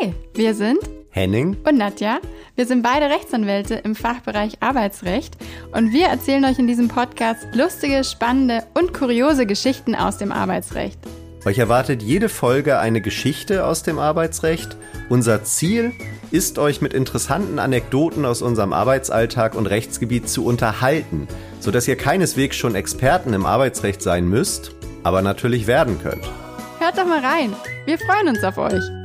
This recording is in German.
Hi, wir sind Henning und Nadja. Wir sind beide Rechtsanwälte im Fachbereich Arbeitsrecht und wir erzählen euch in diesem Podcast lustige, spannende und kuriose Geschichten aus dem Arbeitsrecht. Euch erwartet jede Folge eine Geschichte aus dem Arbeitsrecht. Unser Ziel ist, euch mit interessanten Anekdoten aus unserem Arbeitsalltag und Rechtsgebiet zu unterhalten, sodass ihr keineswegs schon Experten im Arbeitsrecht sein müsst, aber natürlich werden könnt. Hört doch mal rein. Wir freuen uns auf euch.